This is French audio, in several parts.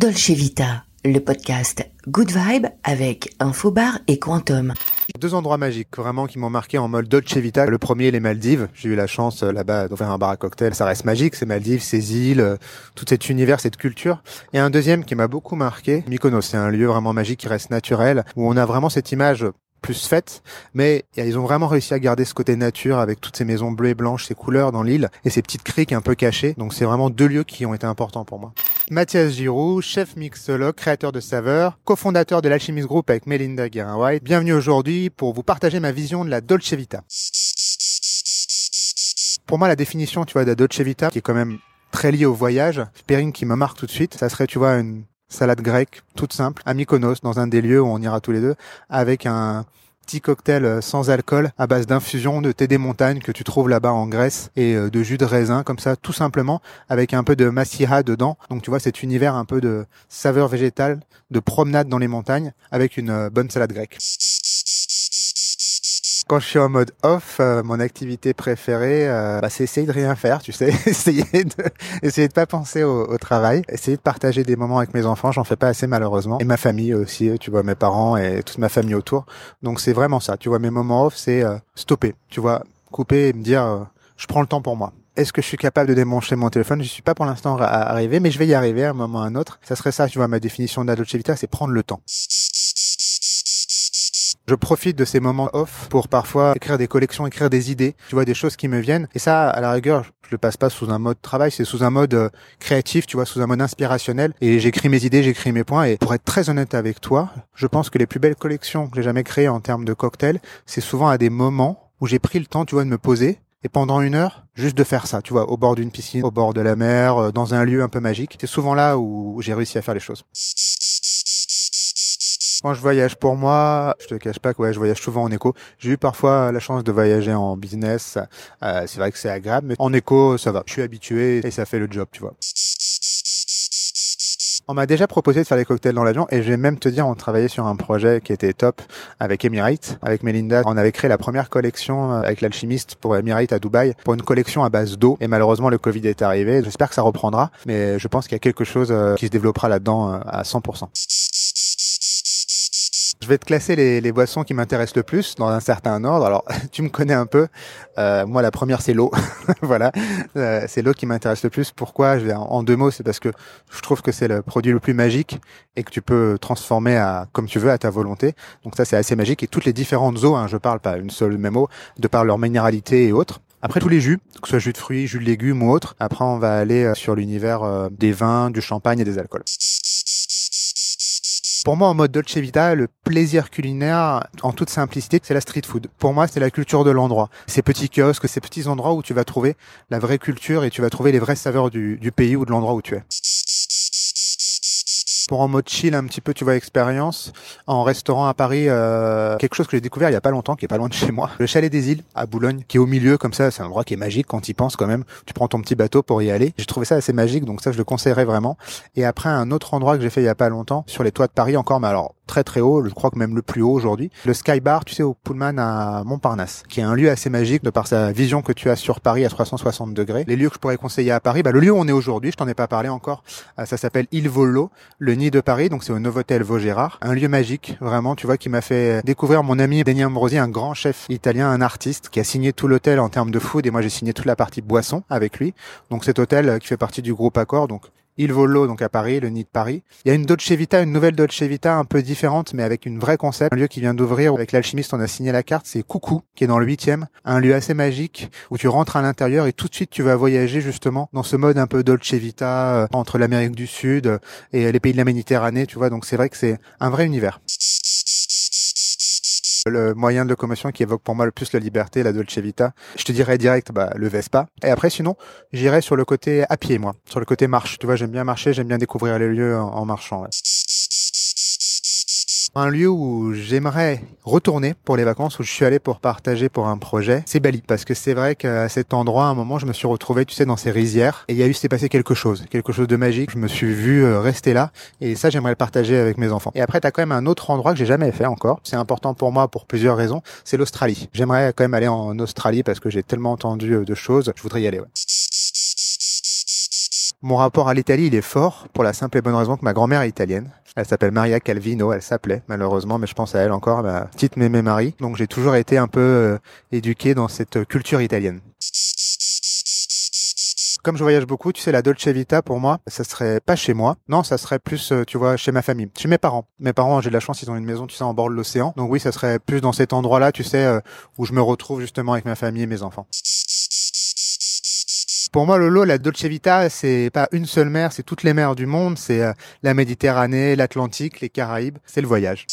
Dolce Vita, le podcast Good Vibe avec Infobar et Quantum. Deux endroits magiques vraiment qui m'ont marqué en mode Dolce Vita. Le premier, les Maldives. J'ai eu la chance euh, là-bas d'ouvrir un bar à cocktail. Ça reste magique, ces Maldives, ces îles, euh, tout cet univers, cette culture. Et un deuxième qui m'a beaucoup marqué, Mykonos. C'est un lieu vraiment magique qui reste naturel, où on a vraiment cette image plus faite, mais ils ont vraiment réussi à garder ce côté nature avec toutes ces maisons bleues et blanches, ces couleurs dans l'île et ces petites criques un peu cachées. Donc c'est vraiment deux lieux qui ont été importants pour moi. Mathias Giroux, chef mixologue, créateur de saveurs, cofondateur de l'Alchimist Group avec Melinda Guérin-White. Bienvenue aujourd'hui pour vous partager ma vision de la Dolce Vita. Pour moi, la définition, tu vois, de la Dolce Vita, qui est quand même très liée au voyage, pairing qui me marque tout de suite, ça serait, tu vois, une salade grecque toute simple à Mykonos dans un des lieux où on ira tous les deux avec un petit cocktail euh, sans alcool à base d'infusion de thé des montagnes que tu trouves là-bas en Grèce et euh, de jus de raisin comme ça tout simplement avec un peu de massiha dedans. Donc tu vois cet univers un peu de saveur végétale, de promenade dans les montagnes avec une euh, bonne salade grecque quand je suis en mode off, euh, mon activité préférée, euh, bah, c'est essayer de rien faire, tu sais, essayer de essayer de pas penser au, travail, essayer de partager des moments avec mes enfants. J'en fais pas assez malheureusement, et ma famille aussi. Tu vois, mes parents et toute ma famille autour. Donc c'est vraiment ça. Tu vois, mes moments off, c'est euh, stopper. Tu vois, couper et me dire, je prends le temps pour moi. Est-ce que je suis capable de démancher mon téléphone? Je suis pas pour l'instant arrivé, mais je vais y arriver à un moment ou à un autre. Ça serait ça, tu vois, ma définition de la c'est prendre le temps. Je profite de ces moments off pour parfois écrire des collections, écrire des idées, tu vois, des choses qui me viennent. Et ça, à la rigueur, je le passe pas sous un mode travail, c'est sous un mode euh, créatif, tu vois, sous un mode inspirationnel. Et j'écris mes idées, j'écris mes points. Et pour être très honnête avec toi, je pense que les plus belles collections que j'ai jamais créées en termes de cocktails, c'est souvent à des moments où j'ai pris le temps, tu vois, de me poser et pendant une heure, juste de faire ça, tu vois, au bord d'une piscine, au bord de la mer, euh, dans un lieu un peu magique. C'est souvent là où j'ai réussi à faire les choses. Quand je voyage pour moi, je te cache pas que ouais, je voyage souvent en éco. J'ai eu parfois la chance de voyager en business. Euh, c'est vrai que c'est agréable, mais en éco, ça va. Je suis habitué et ça fait le job, tu vois. On m'a déjà proposé de faire des cocktails dans l'avion et je vais même te dire, on travaillait sur un projet qui était top avec Emirates, avec Melinda. On avait créé la première collection euh, avec l'alchimiste pour Emirates à Dubaï, pour une collection à base d'eau. Et malheureusement, le Covid est arrivé. J'espère que ça reprendra, mais je pense qu'il y a quelque chose euh, qui se développera là-dedans à 100%. Je vais te classer les, les boissons qui m'intéressent le plus dans un certain ordre. Alors, tu me connais un peu. Euh, moi, la première, c'est l'eau. voilà, euh, c'est l'eau qui m'intéresse le plus. Pourquoi? Je vais en, deux mots, c'est parce que je trouve que c'est le produit le plus magique et que tu peux transformer à comme tu veux à ta volonté. Donc ça, c'est assez magique. Et toutes les différentes eaux, hein, je parle pas une seule même eau, de par leur minéralité et autres. Après tous les jus, que ce soit jus de fruits, jus de légumes ou autres, après on va aller euh, sur l'univers euh, des vins, du champagne et des alcools. Pour moi, en mode Dolce Vita, le plaisir culinaire, en toute simplicité, c'est la street food. Pour moi, c'est la culture de l'endroit. Ces petits kiosques, ces petits endroits où tu vas trouver la vraie culture et tu vas trouver les vraies saveurs du, du pays ou de l'endroit où tu es pour en mode chill un petit peu, tu vois, expérience, en restaurant à Paris, euh, quelque chose que j'ai découvert il y a pas longtemps, qui est pas loin de chez moi, le chalet des îles à Boulogne, qui est au milieu comme ça, c'est un endroit qui est magique quand y penses quand même. Tu prends ton petit bateau pour y aller. J'ai trouvé ça assez magique, donc ça je le conseillerais vraiment. Et après un autre endroit que j'ai fait il y a pas longtemps, sur les toits de Paris encore, mais alors très très haut, je crois que même le plus haut aujourd'hui, le Sky Bar, tu sais, au Pullman à Montparnasse, qui est un lieu assez magique de par sa vision que tu as sur Paris à 360 degrés. Les lieux que je pourrais conseiller à Paris, bah, le lieu où on est aujourd'hui, je t'en ai pas parlé encore, euh, ça s'appelle Il Volo, le de Paris, donc c'est au Novotel Vaugirard, un lieu magique, vraiment, tu vois, qui m'a fait découvrir mon ami Denis Ambrosi, un grand chef italien, un artiste, qui a signé tout l'hôtel en termes de food, et moi j'ai signé toute la partie boisson avec lui. Donc cet hôtel euh, qui fait partie du groupe Accor, donc Il Volo, donc à Paris, le nid de Paris. Il y a une Dolce Vita, une nouvelle Dolce Vita un peu différente, mais avec une vraie concept. Un lieu qui vient d'ouvrir avec l'alchimiste, on a signé la carte, c'est Coucou, qui est dans le huitième. Un lieu assez magique où tu rentres à l'intérieur et tout de suite tu vas voyager justement dans ce mode un peu Dolce Vita euh, entre l'Amérique du Sud et les pays de la Méditerranée, tu vois. Donc c'est vrai que c'est un vrai univers le moyen de locomotion qui évoque pour moi le plus la liberté, la Dolce Vita. Je te dirais direct, bah, le Vespa. Et après, sinon, j'irai sur le côté à pied, moi. Sur le côté marche. Tu vois, j'aime bien marcher, j'aime bien découvrir les lieux en, marchant. Un lieu où j'aimerais retourner pour les vacances, où je suis allé pour partager pour un projet, c'est Bali. Parce que c'est vrai qu'à cet endroit, à un moment, je me suis retrouvé, tu sais, dans ces rizières. Et il y a eu, s'est passé quelque chose. Quelque chose de magique. Je me suis vu euh, rester là. Et ça, j'aimerais le partager avec mes enfants. Et après, t'as quand même un autre endroit que j'ai jamais fait encore. C'est important pour moi pour plusieurs raisons. C'est l'Australie. J'aimerais quand même aller en Australie parce que j'ai tellement entendu euh, de choses. Je voudrais y aller, ouais. Mon rapport à l'Italie, il est fort pour la simple et bonne raison que ma grand-mère est italienne. Elle s'appelle Maria Calvino, elle s'appelait malheureusement, mais je pense à elle encore, ma petite mémé Marie. Donc j'ai toujours été un peu euh, éduqué dans cette culture italienne. Comme je voyage beaucoup, tu sais, la Dolce Vita, pour moi, ça serait pas chez moi. Non, ça serait plus, euh, tu vois, chez ma famille, chez mes parents. Mes parents, j'ai de la chance, ils ont une maison, tu sais, en bord de l'océan. Donc oui, ça serait plus dans cet endroit-là, tu sais, euh, où je me retrouve justement avec ma famille et mes enfants. Pour moi, Lolo, la Dolce Vita, c'est pas une seule mer, c'est toutes les mers du monde. C'est euh, la Méditerranée, l'Atlantique, les Caraïbes. C'est le voyage.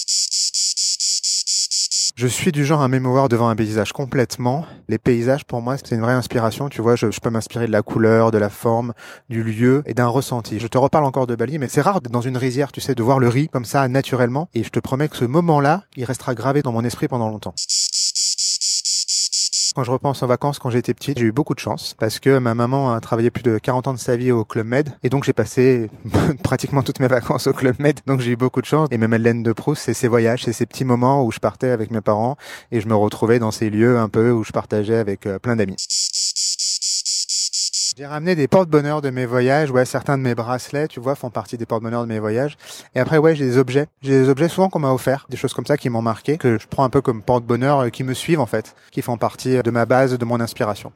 Je suis du genre à m'émouvoir devant un paysage complètement. Les paysages, pour moi, c'est une vraie inspiration. Tu vois, je, peux m'inspirer de la couleur, de la forme, du lieu et d'un ressenti. Je te reparle encore de Bali, mais c'est rare dans une rizière, tu sais, de voir le riz comme ça naturellement. Et je te promets que ce moment-là, il restera gravé dans mon esprit pendant longtemps. Quand je repense en vacances quand j'étais petite, j'ai eu beaucoup de chance parce que ma maman a travaillé plus de 40 ans de sa vie au Club Med et donc j'ai passé pratiquement toutes mes vacances au Club Med. Donc j'ai eu beaucoup de chance et même Madeleine de Proust, c'est ces voyages, c'est ces petits moments où je partais avec mes parents et je me retrouvais dans ces lieux un peu où je partageais avec euh, plein d'amis. J'ai ramené des porte-bonheur de mes voyages. Ouais, certains de mes bracelets, tu vois, font partie des porte-bonheur de mes voyages. Et après, ouais, j'ai des objets. J'ai des objets souvent qu'on m'a offert, des choses comme ça qui m'ont marqué, que je prends un peu comme porte-bonheur, euh, qui me suivent en fait, qui font partie de ma base, de mon inspiration.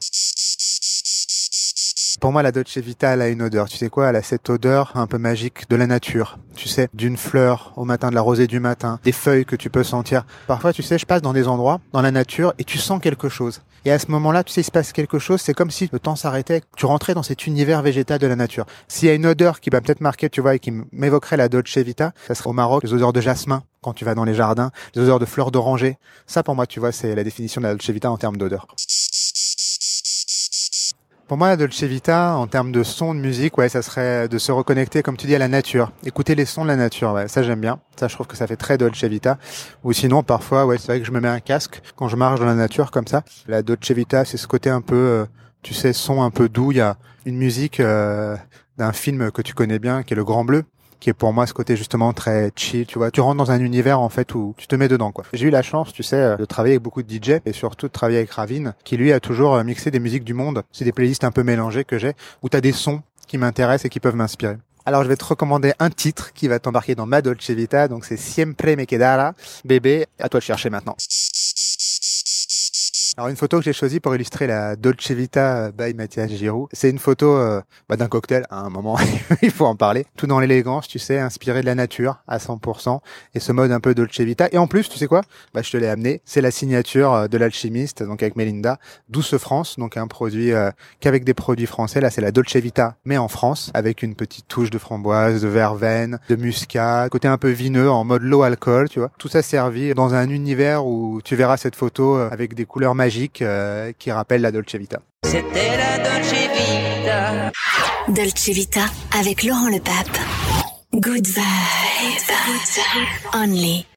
Pour moi, la Dolce Vita, elle a une odeur. Tu sais quoi? Elle a cette odeur un peu magique de la nature. Tu sais, d'une fleur au matin, de la rosée du matin, des feuilles que tu peux sentir. Parfois, tu sais, je passe dans des endroits, dans la nature, et tu sens quelque chose. Et à ce moment-là, tu sais, il se passe quelque chose. C'est comme si le temps s'arrêtait. Tu rentrais dans cet univers végétal de la nature. S'il y a une odeur qui va peut-être marquer, tu vois, et qui m'évoquerait la Dolce Vita, ça serait au Maroc, les odeurs de jasmin quand tu vas dans les jardins, les odeurs de fleurs d'oranger. Ça, pour moi, tu vois, c'est la définition de la Dolce Vita en termes d'odeur. Pour moi, Dolce Vita, en termes de son, de musique, ouais, ça serait de se reconnecter, comme tu dis, à la nature. Écouter les sons de la nature, ouais, ça j'aime bien. Ça, je trouve que ça fait très Dolce Vita. Ou sinon, parfois, ouais, c'est vrai que je me mets un casque quand je marche dans la nature comme ça. La Dolce Vita, c'est ce côté un peu, euh, tu sais, son un peu doux. Il y a une musique euh, d'un film que tu connais bien, qui est Le Grand Bleu qui est pour moi ce côté justement très chill, tu vois. Tu rentres dans un univers en fait où tu te mets dedans quoi. J'ai eu la chance, tu sais, euh, de travailler avec beaucoup de DJ et surtout de travailler avec Ravine qui lui a toujours euh, mixé des musiques du monde. C'est des playlists un peu mélangées que j'ai où tu as des sons qui m'intéressent et qui peuvent m'inspirer. Alors je vais te recommander un titre qui va t'embarquer dans ma Dolce Vita, donc c'est Siempre me quedara. Bébé, à toi de chercher maintenant. Alors une photo que j'ai choisie pour illustrer la Dolce Vita by Mathias Giroud, c'est une photo euh, bah, d'un cocktail. À un moment, il faut en parler. Tout dans l'élégance, tu sais, inspiré de la nature à 100% et ce mode un peu Dolce Vita. Et en plus, tu sais quoi? Bah je te l'ai amené. C'est la signature euh, de l'alchimiste, donc avec Melinda, Douce France, donc un produit euh, qu'avec des produits français. Là, c'est la Dolce Vita, mais en France, avec une petite touche de framboise, de verveine, de muscat, côté un peu vineux, en mode low alcool, tu vois. Tout ça servi dans un univers où tu verras cette photo avec des couleurs magique euh, qui rappelle la Dolce Vita. C'était la Dolce Vita. Dolce Vita avec Laurent Le Pape. Good vibes. Only